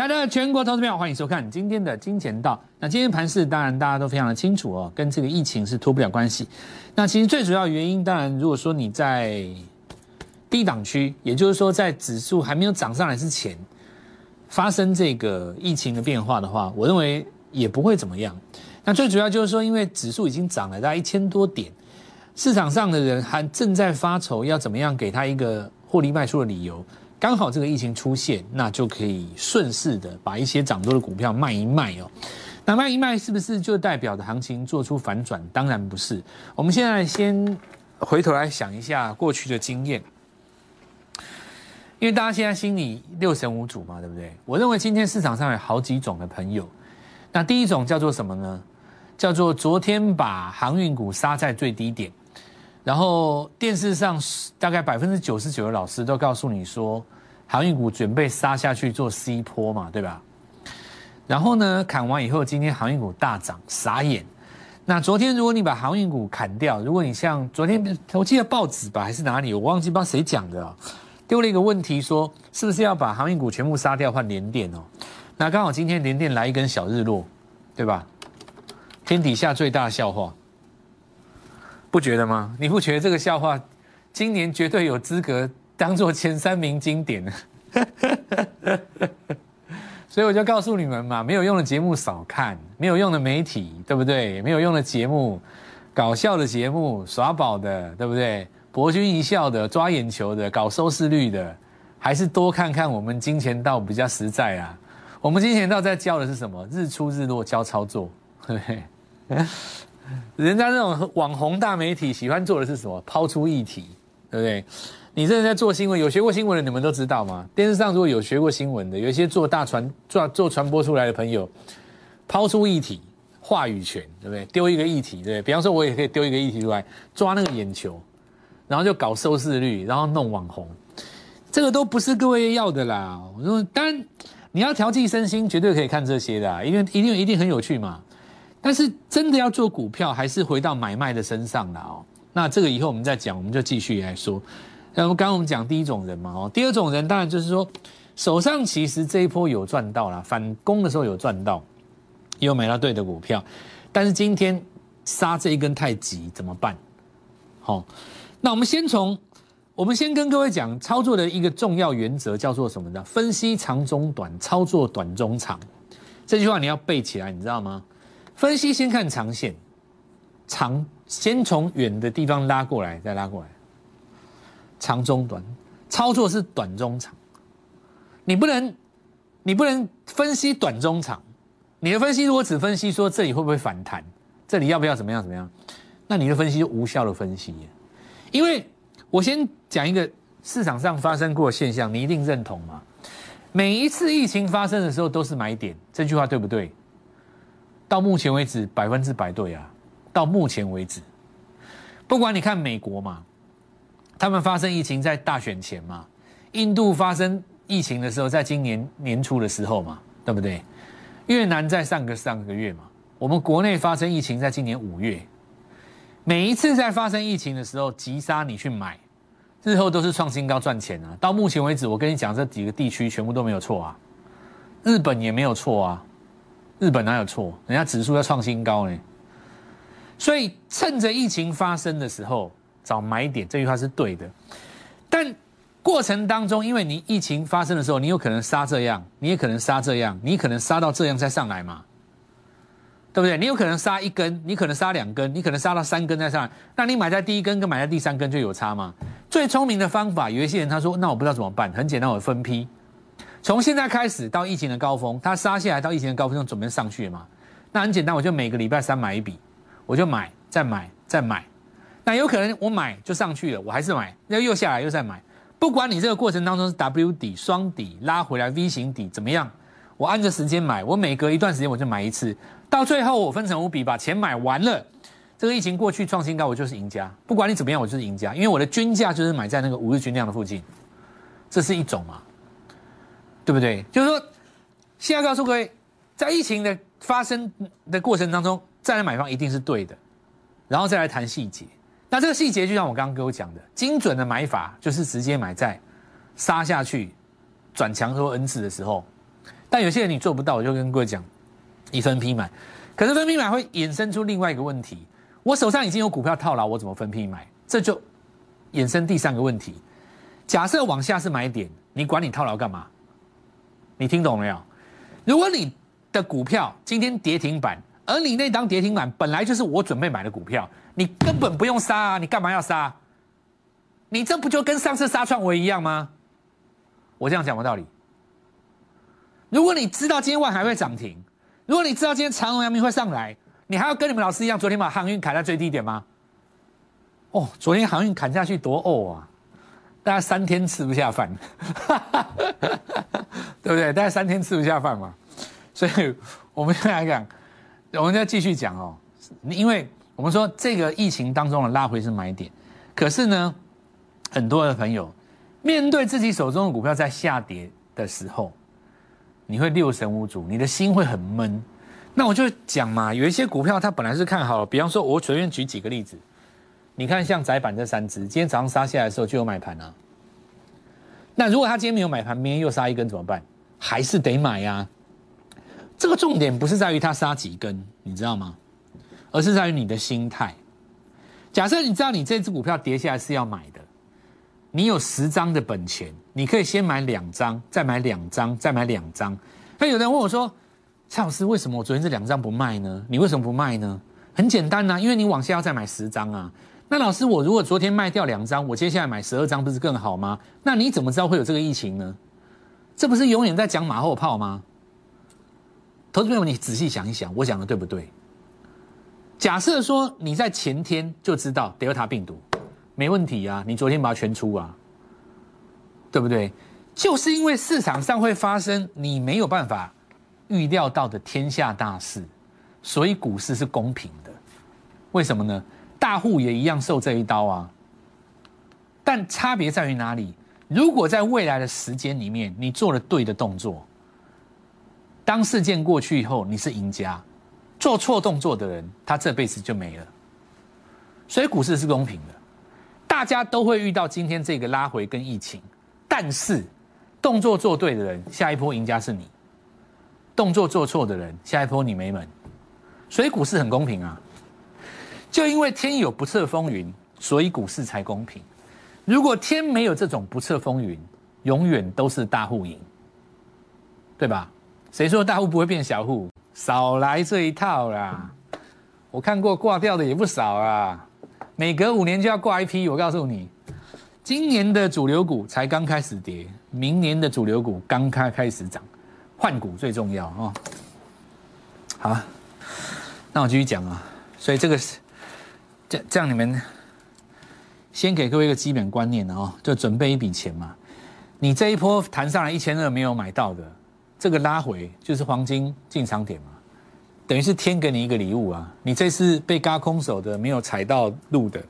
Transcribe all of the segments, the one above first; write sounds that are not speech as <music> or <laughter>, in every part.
大家的全国投资票，欢迎收看今天的金钱道。那今天盘市当然大家都非常的清楚哦，跟这个疫情是脱不了关系。那其实最主要原因，当然如果说你在低档区，也就是说在指数还没有涨上来之前，发生这个疫情的变化的话，我认为也不会怎么样。那最主要就是说，因为指数已经涨了大概一千多点，市场上的人还正在发愁要怎么样给他一个获利卖出的理由。刚好这个疫情出现，那就可以顺势的把一些涨多的股票卖一卖哦。那卖一卖是不是就代表的行情做出反转？当然不是。我们现在先回头来想一下过去的经验，因为大家现在心里六神无主嘛，对不对？我认为今天市场上有好几种的朋友。那第一种叫做什么呢？叫做昨天把航运股杀在最低点。然后电视上大概百分之九十九的老师都告诉你说，航运股准备杀下去做 C 坡嘛，对吧？然后呢，砍完以后，今天航运股大涨，傻眼。那昨天如果你把航运股砍掉，如果你像昨天我记得报纸吧还是哪里，我忘记不知道谁讲的，丢了一个问题说，是不是要把航运股全部杀掉换联电哦？那刚好今天联电来一根小日落，对吧？天底下最大的笑话。不觉得吗？你不觉得这个笑话，今年绝对有资格 <laughs> 当做前三名经典？<laughs> 所以我就告诉你们嘛，没有用的节目少看，没有用的媒体，对不对？没有用的节目，搞笑的节目，耍宝的，对不对？博君一笑的，抓眼球的，搞收视率的，还是多看看我们金钱道比较实在啊。我们金钱道在教的是什么？日出日落教操作，对不对？<laughs> 人家那种网红大媒体喜欢做的是什么？抛出议题，对不对？你这是在做新闻，有学过新闻的你们都知道吗？电视上如果有学过新闻的，有一些做大传做做传播出来的朋友，抛出议题，话语权，对不对？丢一个议题，对？比方说，我也可以丢一个议题出来，抓那个眼球，然后就搞收视率，然后弄网红，这个都不是各位要的啦。我说，当然你要调剂身心，绝对可以看这些的，因为一定一定很有趣嘛。但是真的要做股票，还是回到买卖的身上了哦。那这个以后我们再讲，我们就继续来说。那么刚刚我们讲第一种人嘛，哦，第二种人当然就是说，手上其实这一波有赚到了，反攻的时候有赚到，又买到对的股票，但是今天杀这一根太急，怎么办？好，那我们先从我们先跟各位讲操作的一个重要原则，叫做什么呢？分析长中短，操作短中长。这句话你要背起来，你知道吗？分析先看长线，长先从远的地方拉过来，再拉过来，长中短，操作是短中长。你不能，你不能分析短中长。你的分析如果只分析说这里会不会反弹，这里要不要怎么样怎么样，那你的分析就无效的分析。因为我先讲一个市场上发生过的现象，你一定认同吗？每一次疫情发生的时候都是买点，这句话对不对？到目前为止，百分之百对啊！到目前为止，不管你看美国嘛，他们发生疫情在大选前嘛，印度发生疫情的时候，在今年年初的时候嘛，对不对？越南在上个上个月嘛，我们国内发生疫情在今年五月，每一次在发生疫情的时候急杀你去买，日后都是创新高赚钱啊！到目前为止，我跟你讲，这几个地区全部都没有错啊，日本也没有错啊。日本哪有错？人家指数要创新高呢，所以趁着疫情发生的时候找买点，这句话是对的。但过程当中，因为你疫情发生的时候，你有可能杀这样，你也可能杀这样，你可能杀到这样再上来嘛，对不对？你有可能杀一根，你可能杀两根，你可能杀到三根再上来，那你买在第一根跟买在第三根就有差吗？最聪明的方法，有一些人他说，那我不知道怎么办，很简单，我分批。从现在开始到疫情的高峰，它杀下来到疫情的高峰就准备上去了嘛？那很简单，我就每个礼拜三买一笔，我就买，再买，再买。那有可能我买就上去了，我还是买，那又下来又再买。不管你这个过程当中是 W 底、双底拉回来 V 型底怎么样，我按着时间买，我每隔一段时间我就买一次，到最后我分成五笔把钱买完了，这个疫情过去创新高，我就是赢家。不管你怎么样，我就是赢家，因为我的均价就是买在那个五日均量的附近，这是一种嘛？对不对？就是说，现在告诉各位，在疫情的发生的过程当中，再来买方一定是对的，然后再来谈细节。那这个细节就像我刚刚跟我讲的，精准的买法就是直接买在杀下去转强或 N 次的时候，但有些人你做不到，我就跟各位讲，一分批买。可是分批买会衍生出另外一个问题，我手上已经有股票套牢，我怎么分批买？这就衍生第三个问题。假设往下是买点，你管你套牢干嘛？你听懂没有？如果你的股票今天跌停板，而你那张跌停板本来就是我准备买的股票，你根本不用杀啊！你干嘛要杀？你这不就跟上次杀创维一样吗？我这样讲没道理。如果你知道今天万海会涨停，如果你知道今天长荣、阳明会上来，你还要跟你们老师一样，昨天把航运砍在最低点吗？哦，昨天航运砍下去多哦啊！大概三天吃不下饭，<laughs> 对不对？大概三天吃不下饭嘛。所以我们现在讲，我们再继续讲哦。因为我们说这个疫情当中的拉回是买点，可是呢，很多的朋友面对自己手中的股票在下跌的时候，你会六神无主，你的心会很闷。那我就讲嘛，有一些股票它本来是看好了，比方说，我随便举几个例子。你看，像窄板这三只，今天早上杀下来的时候就有买盘啊。那如果他今天没有买盘，明天又杀一根怎么办？还是得买呀。这个重点不是在于他杀几根，你知道吗？而是在于你的心态。假设你知道你这只股票跌下来是要买的，你有十张的本钱，你可以先买两张，再买两张，再买两张。那有人问我说：“蔡老师，为什么我昨天这两张不卖呢？你为什么不卖呢？”很简单呐，因为你往下要再买十张啊。那老师，我如果昨天卖掉两张，我接下来买十二张，不是更好吗？那你怎么知道会有这个疫情呢？这不是永远在讲马后炮吗？投资朋友，你仔细想一想，我讲的对不对？假设说你在前天就知道德尔塔病毒，没问题啊，你昨天把它全出啊，对不对？就是因为市场上会发生你没有办法预料到的天下大事，所以股市是公平的。为什么呢？大户也一样受这一刀啊，但差别在于哪里？如果在未来的时间里面，你做了对的动作，当事件过去以后，你是赢家；做错动作的人，他这辈子就没了。所以股市是公平的，大家都会遇到今天这个拉回跟疫情，但是动作做对的人，下一波赢家是你；动作做错的人，下一波你没门。所以股市很公平啊。就因为天有不测风云，所以股市才公平。如果天没有这种不测风云，永远都是大户赢，对吧？谁说大户不会变小户？少来这一套啦！我看过挂掉的也不少啊，每隔五年就要挂一批。我告诉你，今年的主流股才刚开始跌，明年的主流股刚开开始涨，换股最重要啊！好，那我继续讲啊，所以这个是。这这样，你们先给各位一个基本观念哦，就准备一笔钱嘛。你这一波弹上来一千二没有买到的，这个拉回就是黄金进场点嘛，等于是天给你一个礼物啊。你这次被嘎空手的，没有踩到路的，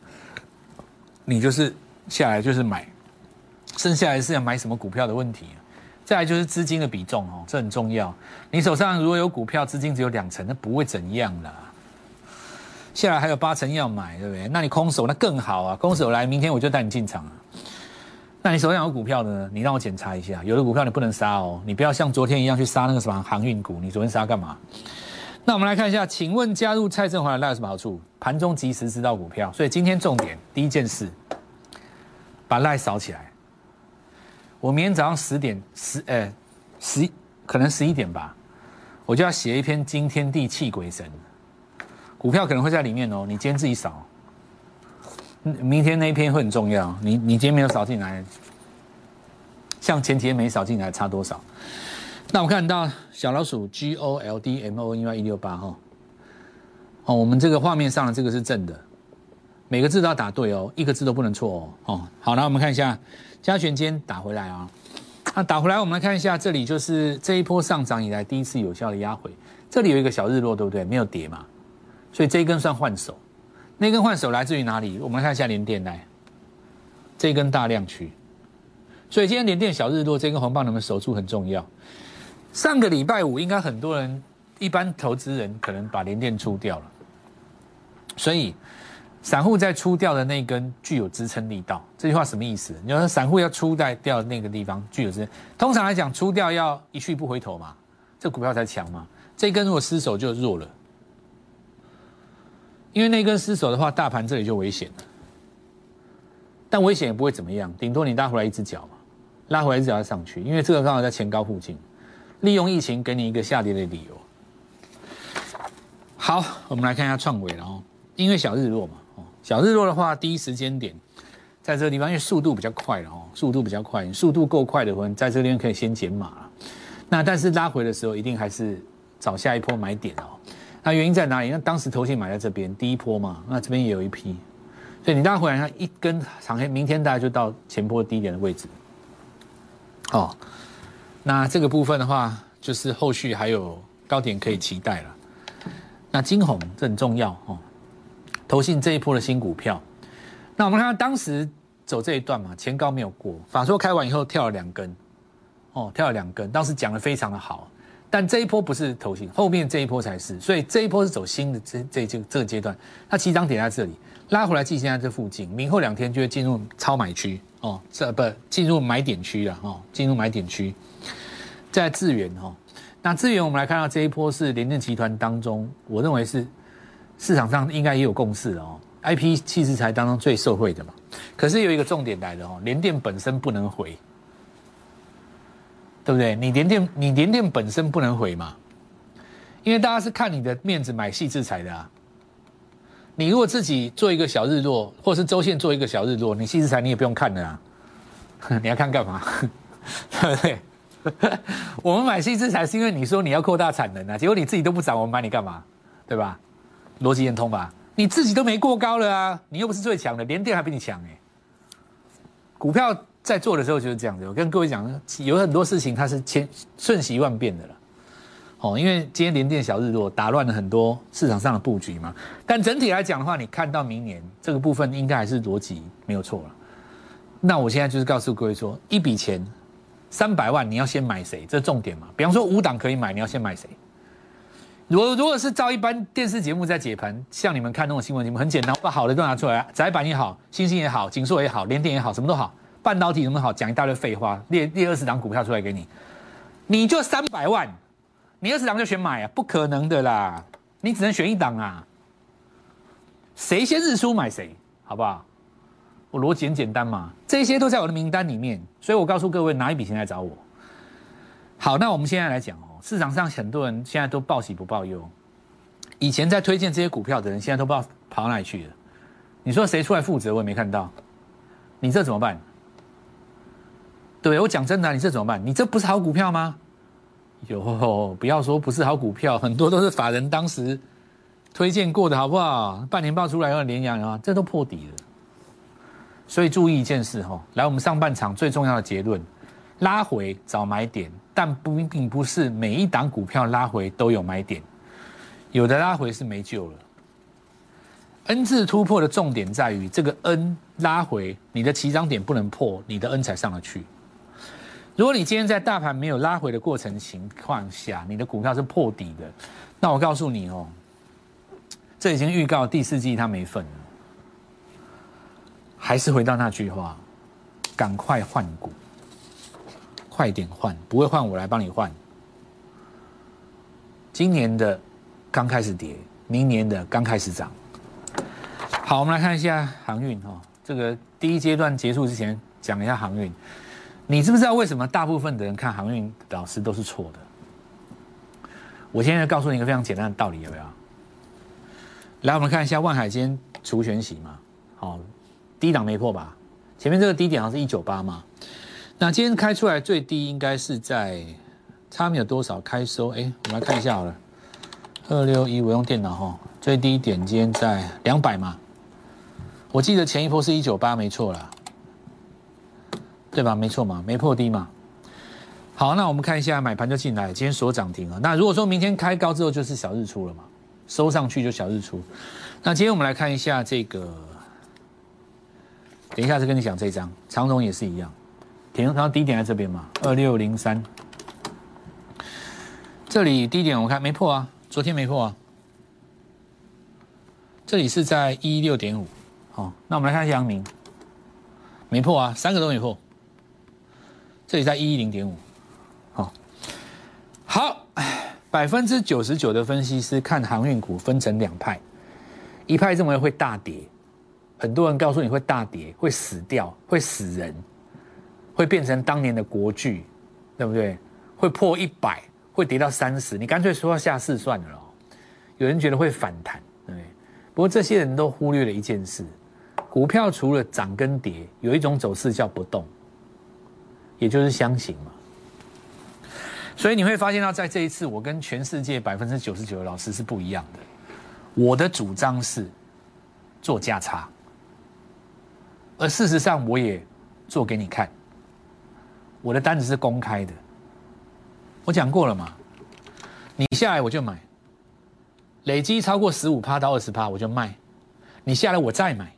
你就是下来就是买，剩下来是要买什么股票的问题。再来就是资金的比重哦，这很重要。你手上如果有股票，资金只有两成，那不会怎样啦。下来还有八成要买，对不对？那你空手那更好啊！空手来，明天我就带你进场啊。那你手上有股票的呢？你让我检查一下，有的股票你不能杀哦，你不要像昨天一样去杀那个什么航运股。你昨天杀干嘛？那我们来看一下，请问加入蔡振华的赖有什么好处？盘中及时知道股票，所以今天重点第一件事，把赖扫起来。我明天早上十点十呃十可能十一点吧，我就要写一篇惊天地泣鬼神。股票可能会在里面哦，你今天自己扫，明天那一篇会很重要。你你今天没有扫进来，像前几天没扫进来差多少？那我看到小老鼠 G O L D M O N Y 一六八哈，哦，我们这个画面上的这个是正的，每个字都要打对哦，一个字都不能错哦。哦，好，那我们看一下加权间打回来啊，那打回来我们来看一下，这里就是这一波上涨以来第一次有效的压回，这里有一个小日落，对不对？没有跌嘛。所以这一根算换手，那根换手来自于哪里？我们看一下连电来，这根大量区。所以今天连电小日落这根红棒能不能守住很重要。上个礼拜五应该很多人一般投资人可能把连电出掉了，所以散户在出掉的那根具有支撑力道。这句话什么意思？你说散户要出在掉那个地方具有支撑，通常来讲出掉要一去不回头嘛，这股票才强嘛。这根如果失守就弱了，因为那根失守的话，大盘这里就危险了。但危险也不会怎么样，顶多你拉回来一只脚嘛，拉回来一只脚再上去，因为这个刚好在前高附近，利用疫情给你一个下跌的理由。好，我们来看一下创维了哦，因为小日落嘛，哦，小日落的话，第一时间点在这个地方，因为速度比较快了哦，速度比较快，速度够快的话，在这边可以先减码了。那但是拉回的时候，一定还是找下一波买点哦。那原因在哪里？那当时投信买在这边第一波嘛，那这边也有一批。所以你大家回来，它一根长黑，明天大概就到前坡低点的位置。哦，那这个部分的话，就是后续还有高点可以期待了。那金红这很重要哦，投信这一波的新股票。那我们看当时走这一段嘛，前高没有过，法说开完以后跳了两根，哦，跳了两根，当时讲的非常的好。但这一波不是头型，后面这一波才是，所以这一波是走新的这这这这个阶段，它起涨点在这里。拉回来，即现在这附近，明后两天就会进入超买区哦，这不进入买点区了哦，进入买点区，在资源哦，那资源我们来看到这一波是联电集团当中，我认为是市场上应该也有共识的哦，I P 器材当中最受惠的嘛，可是有一个重点来的哦，联电本身不能回，对不对？你联电你联电本身不能回嘛，因为大家是看你的面子买细制材的啊。你如果自己做一个小日落，或是周线做一个小日落，你细资材你也不用看了啊，<laughs> 你要看干嘛？<laughs> 对不对？<laughs> 我们买细资材是因为你说你要扩大产能啊，结果你自己都不涨，我们买你干嘛？对吧？逻辑很通吧？你自己都没过高了啊，你又不是最强的，连电还比你强哎。股票在做的时候就是这样子，我跟各位讲，有很多事情它是千瞬息万变的了。哦，因为今天连电小日落打乱了很多市场上的布局嘛，但整体来讲的话，你看到明年这个部分应该还是逻辑没有错了。那我现在就是告诉各位说，一笔钱三百万，你要先买谁？这重点嘛。比方说五档可以买，你要先买谁？如如果是照一般电视节目在解盘，像你们看那种新闻节目，很简单，把好的都拿出来，窄板也好，星星也好，锦硕也好，联电也好，什么都好，半导体什么好，讲一大堆废话，列列二十档股票出来给你，你就三百万。你二十档就选买啊？不可能的啦！你只能选一档啊。谁先日出买谁，好不好？我逻辑很简单嘛，这些都在我的名单里面，所以我告诉各位拿一笔钱来找我。好，那我们现在来讲哦，市场上很多人现在都报喜不报忧。以前在推荐这些股票的人，现在都不知道跑哪里去了。你说谁出来负责？我也没看到。你这怎么办？对我讲真的，你这怎么办？你这不是好股票吗？有，不要说不是好股票，很多都是法人当时推荐过的，好不好？半年报出来有点连阳啊，这都破底了。所以注意一件事哈，来我们上半场最重要的结论，拉回找买点，但不并不是每一档股票拉回都有买点，有的拉回是没救了。N 字突破的重点在于这个 N 拉回，你的起涨点不能破，你的 N 才上得去。如果你今天在大盘没有拉回的过程情况下，你的股票是破底的，那我告诉你哦，这已经预告第四季它没份了。还是回到那句话，赶快换股，快点换，不会换我来帮你换。今年的刚开始跌，明年的刚开始涨。好，我们来看一下航运哦，这个第一阶段结束之前讲一下航运。你知不知道为什么大部分的人看航运老师都是错的？我现在告诉你一个非常简单的道理，有没有？来，我们看一下万海今天除权息嘛，好，低档没破吧？前面这个低点好像是一九八嘛，那今天开出来最低应该是在差没有多少开收？哎，我们来看一下好了，二六一，我用电脑哈，最低点今天在两百嘛，我记得前一波是一九八，没错啦。对吧？没错嘛，没破低嘛。好，那我们看一下买盘就进来，今天锁涨停了。那如果说明天开高之后就是小日出了嘛，收上去就小日出。那今天我们来看一下这个，等一下再跟你讲这张长荣也是一样，停然后低点在这边嘛，二六零三。这里低点我看没破啊，昨天没破啊。这里是在一六点五，好，那我们来看一下阳明，没破啊，三个都没破。这里在一一零点五，好，好。百分之九十九的分析师看航运股分成两派，一派认为会大跌，很多人告诉你会大跌，会死掉，会死人，会变成当年的国巨，对不对？会破一百，会跌到三十，你干脆说要下市算了。有人觉得会反弹，对。不过这些人都忽略了一件事：股票除了涨跟跌，有一种走势叫不动，也就是箱型嘛。所以你会发现到，在这一次，我跟全世界百分之九十九的老师是不一样的。我的主张是做价差，而事实上我也做给你看。我的单子是公开的，我讲过了嘛？你下来我就买，累积超过十五趴到二十趴我就卖。你下来我再买，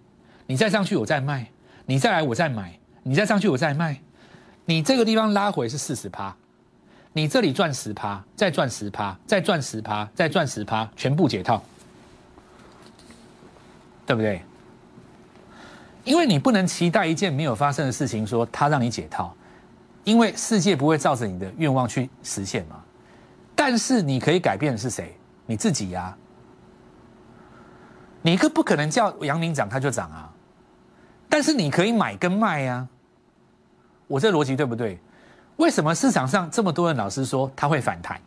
你再上去我再卖，你再来我再买，你再上去我再卖。你这个地方拉回是四十趴。你这里赚十趴，再赚十趴，再赚十趴，再赚十趴，全部解套，对不对？因为你不能期待一件没有发生的事情，说它让你解套，因为世界不会照着你的愿望去实现嘛。但是你可以改变的是谁？你自己呀。你可不可能叫杨明涨它就涨啊？但是你可以买跟卖呀。我这逻辑对不对？为什么市场上这么多人老师说它会反弹，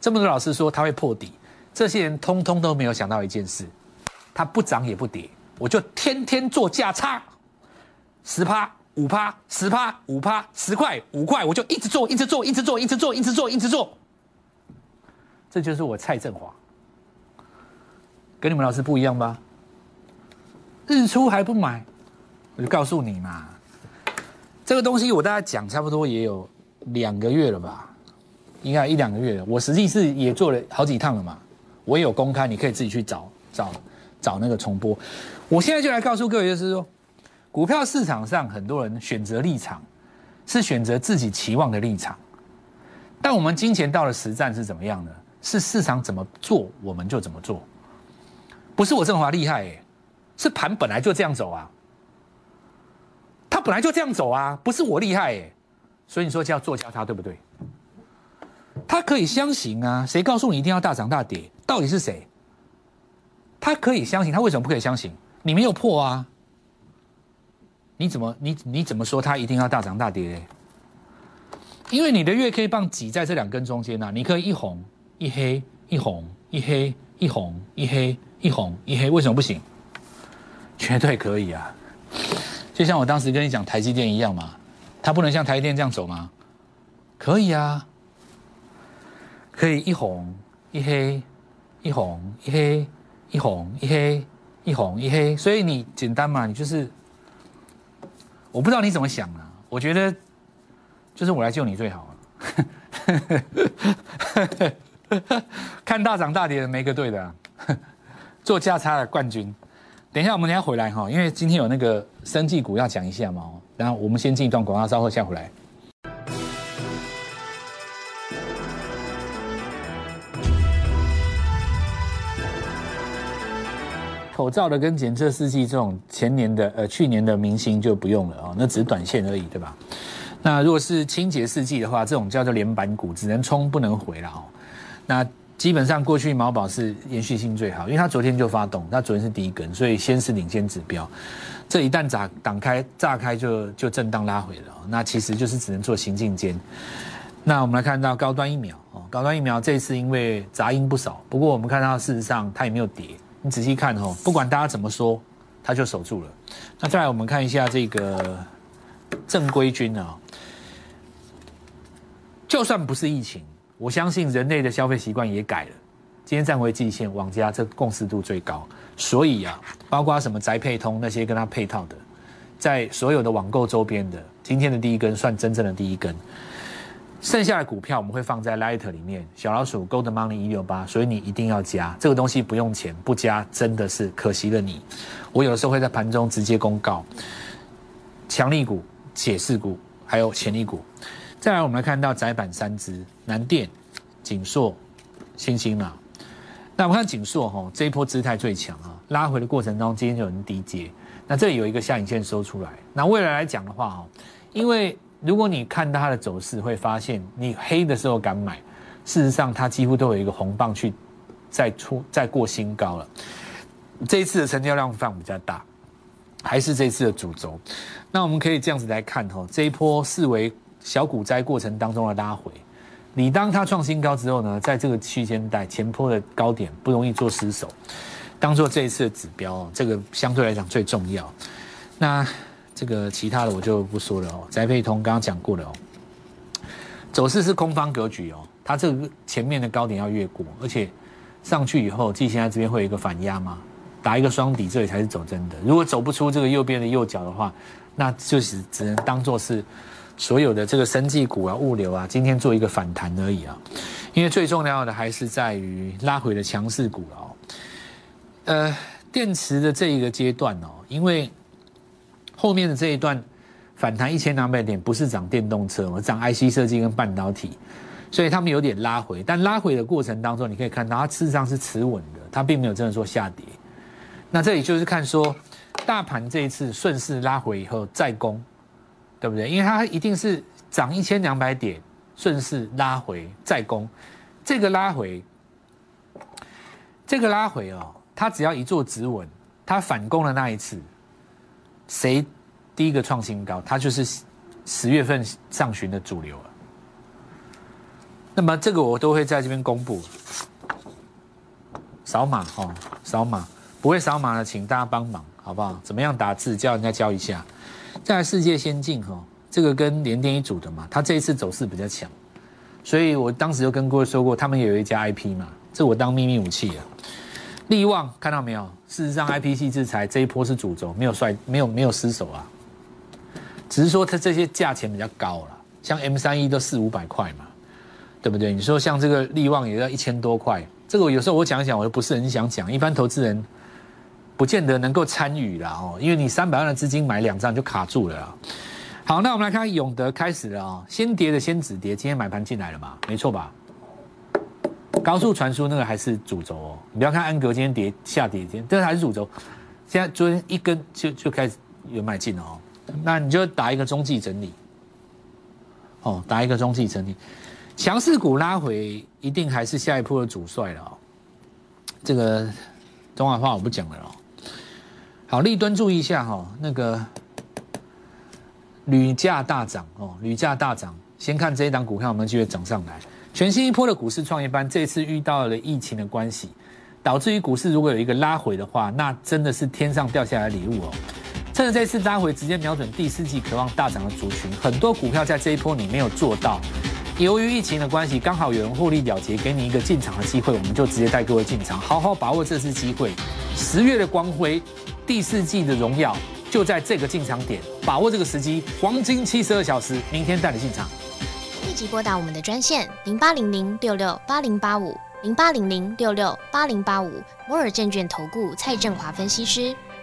这么多老师说它会破底，这些人通通都没有想到一件事，它不涨也不跌，我就天天做价差，十趴五趴十趴五趴十块五块，我就一直做一直做一直做一直做一直做一直做，这就是我蔡振华，跟你们老师不一样吧？日出还不买，我就告诉你嘛，这个东西我大概讲差不多也有。两个月了吧，应该一两个月了。我实际是也做了好几趟了嘛，我也有公开，你可以自己去找找找那个重播。我现在就来告诉各位，就是说，股票市场上很多人选择立场是选择自己期望的立场，但我们金钱到了实战是怎么样呢？是市场怎么做我们就怎么做，不是我振华厉害哎，是盘本来就这样走啊，本来就这样走啊，不是我厉害哎。所以你说叫做价差对不对？他可以相信啊，谁告诉你一定要大涨大跌？到底是谁？他可以相信，他为什么不可以相信？你没有破啊？你怎么你你怎么说他一定要大涨大跌？因为你的月 K 棒挤在这两根中间呐，你可以一红一黑一红一黑一红一黑一红一黑，为什么不行？绝对可以啊！就像我当时跟你讲台积电一样嘛。它不能像台积电这样走吗？可以啊，可以一红一黑，一红一黑，一红一黑，一红一黑。所以你简单嘛，你就是，我不知道你怎么想啊。我觉得就是我来救你最好了。<laughs> 看大涨大跌的没个对的，做价差的冠军。等一下我们等下回来哈，因为今天有那个生技股要讲一下嘛。然后我们先进一段广告，稍后下回来。口罩的跟检测试剂这种前年的呃去年的明星就不用了啊，那只是短线而已，对吧？那如果是清洁试剂的话，这种叫做连板股，只能冲不能回了哦。那基本上过去毛宝是延续性最好，因为它昨天就发动，它昨天是第一根，所以先是领先指标。这一旦炸挡开炸开就就震荡拉回了，那其实就是只能做行进间。那我们来看到高端疫苗哦，高端疫苗这次因为杂音不少，不过我们看到事实上它也没有跌。你仔细看哦，不管大家怎么说，它就守住了。那再来我们看一下这个正规军啊，就算不是疫情，我相信人类的消费习惯也改了。今天站回季线，网家这共识度最高。所以啊，包括什么宅配通那些跟它配套的，在所有的网购周边的，今天的第一根算真正的第一根。剩下的股票我们会放在 Light 里面，小老鼠 Gold Money 一六八，所以你一定要加这个东西不用钱，不加真的是可惜了你。我有的时候会在盘中直接公告强力股、解释股还有潜力股。再来，我们来看到窄板三只，南电、锦硕、星星嘛。那我看锦硕哈，这一波姿态最强啊，拉回的过程中，今天有人低接。那这里有一个下影线收出来。那未来来讲的话哦，因为如果你看到它的走势，会发现你黑的时候敢买，事实上它几乎都有一个红棒去再出再过新高了。这一次的成交量放比较大，还是这次的主轴。那我们可以这样子来看哈，这一波视为小股灾过程当中的拉回。你当它创新高之后呢，在这个区间带前坡的高点不容易做失手，当做这一次的指标，这个相对来讲最重要。那这个其他的我就不说了哦。宅配通刚刚讲过了哦，走势是空方格局哦，它这个前面的高点要越过，而且上去以后，季线在这边会有一个反压嘛，打一个双底，这里才是走真的。如果走不出这个右边的右脚的话，那就是只能当做是。所有的这个生技股啊、物流啊，今天做一个反弹而已啊，因为最重要的还是在于拉回的强势股了哦。呃，电池的这一个阶段哦，因为后面的这一段反弹一千两百点，不是涨电动车，我涨 IC 设计跟半导体，所以他们有点拉回。但拉回的过程当中，你可以看到它事实上是持稳的，它并没有真的说下跌。那这里就是看说，大盘这一次顺势拉回以后再攻。对不对？因为它一定是涨一千两百点，顺势拉回再攻，这个拉回，这个拉回哦，它只要一做止稳，它反攻的那一次，谁第一个创新高，它就是十月份上旬的主流了。那么这个我都会在这边公布，扫码哦，扫码，不会扫码的请大家帮忙，好不好？怎么样打字，教人家教一下。在世界先进哈，这个跟联电一组的嘛，它这一次走势比较强，所以我当时就跟各位说过，他们也有一家 IP 嘛，这我当秘密武器啊。利旺看到没有？事实上，IP 系制裁这一波是主轴，没有衰，没有没有失手啊，只是说它这些价钱比较高了，像 M 三一都四五百块嘛，对不对？你说像这个利旺也要一千多块，这个有时候我讲一讲，我又不是很想讲，一般投资人。不见得能够参与了哦，因为你三百万的资金买两张就卡住了。好，那我们来看永德开始了啊，先跌的先止跌，今天买盘进来了嘛？没错吧？高速传输那个还是主轴哦，你不要看安格今天跌下跌，今天这还是主轴。现在昨天一根就就开始有买进了哦，那你就打一个中继整理，哦，打一个中继整理，强势股拉回一定还是下一波的主帅了哦。这个中华话我不讲了哦。好，立敦注意一下哈，那个铝价大涨哦，铝价大涨。先看这一档股票有没有机会涨上来。全新一波的股市创业班，这次遇到了疫情的关系，导致于股市如果有一个拉回的话，那真的是天上掉下来礼物哦。趁着这次拉回，直接瞄准第四季渴望大涨的族群，很多股票在这一波你没有做到。由于疫情的关系，刚好有人获利了结，给你一个进场的机会，我们就直接带各位进场，好好把握这次机会。十月的光辉。第四季的荣耀就在这个进场点，把握这个时机，黄金七十二小时，明天带你进场。立即拨打我们的专线零八零零六六八零八五零八零零六六八零八五摩尔证券投顾蔡振华分析师。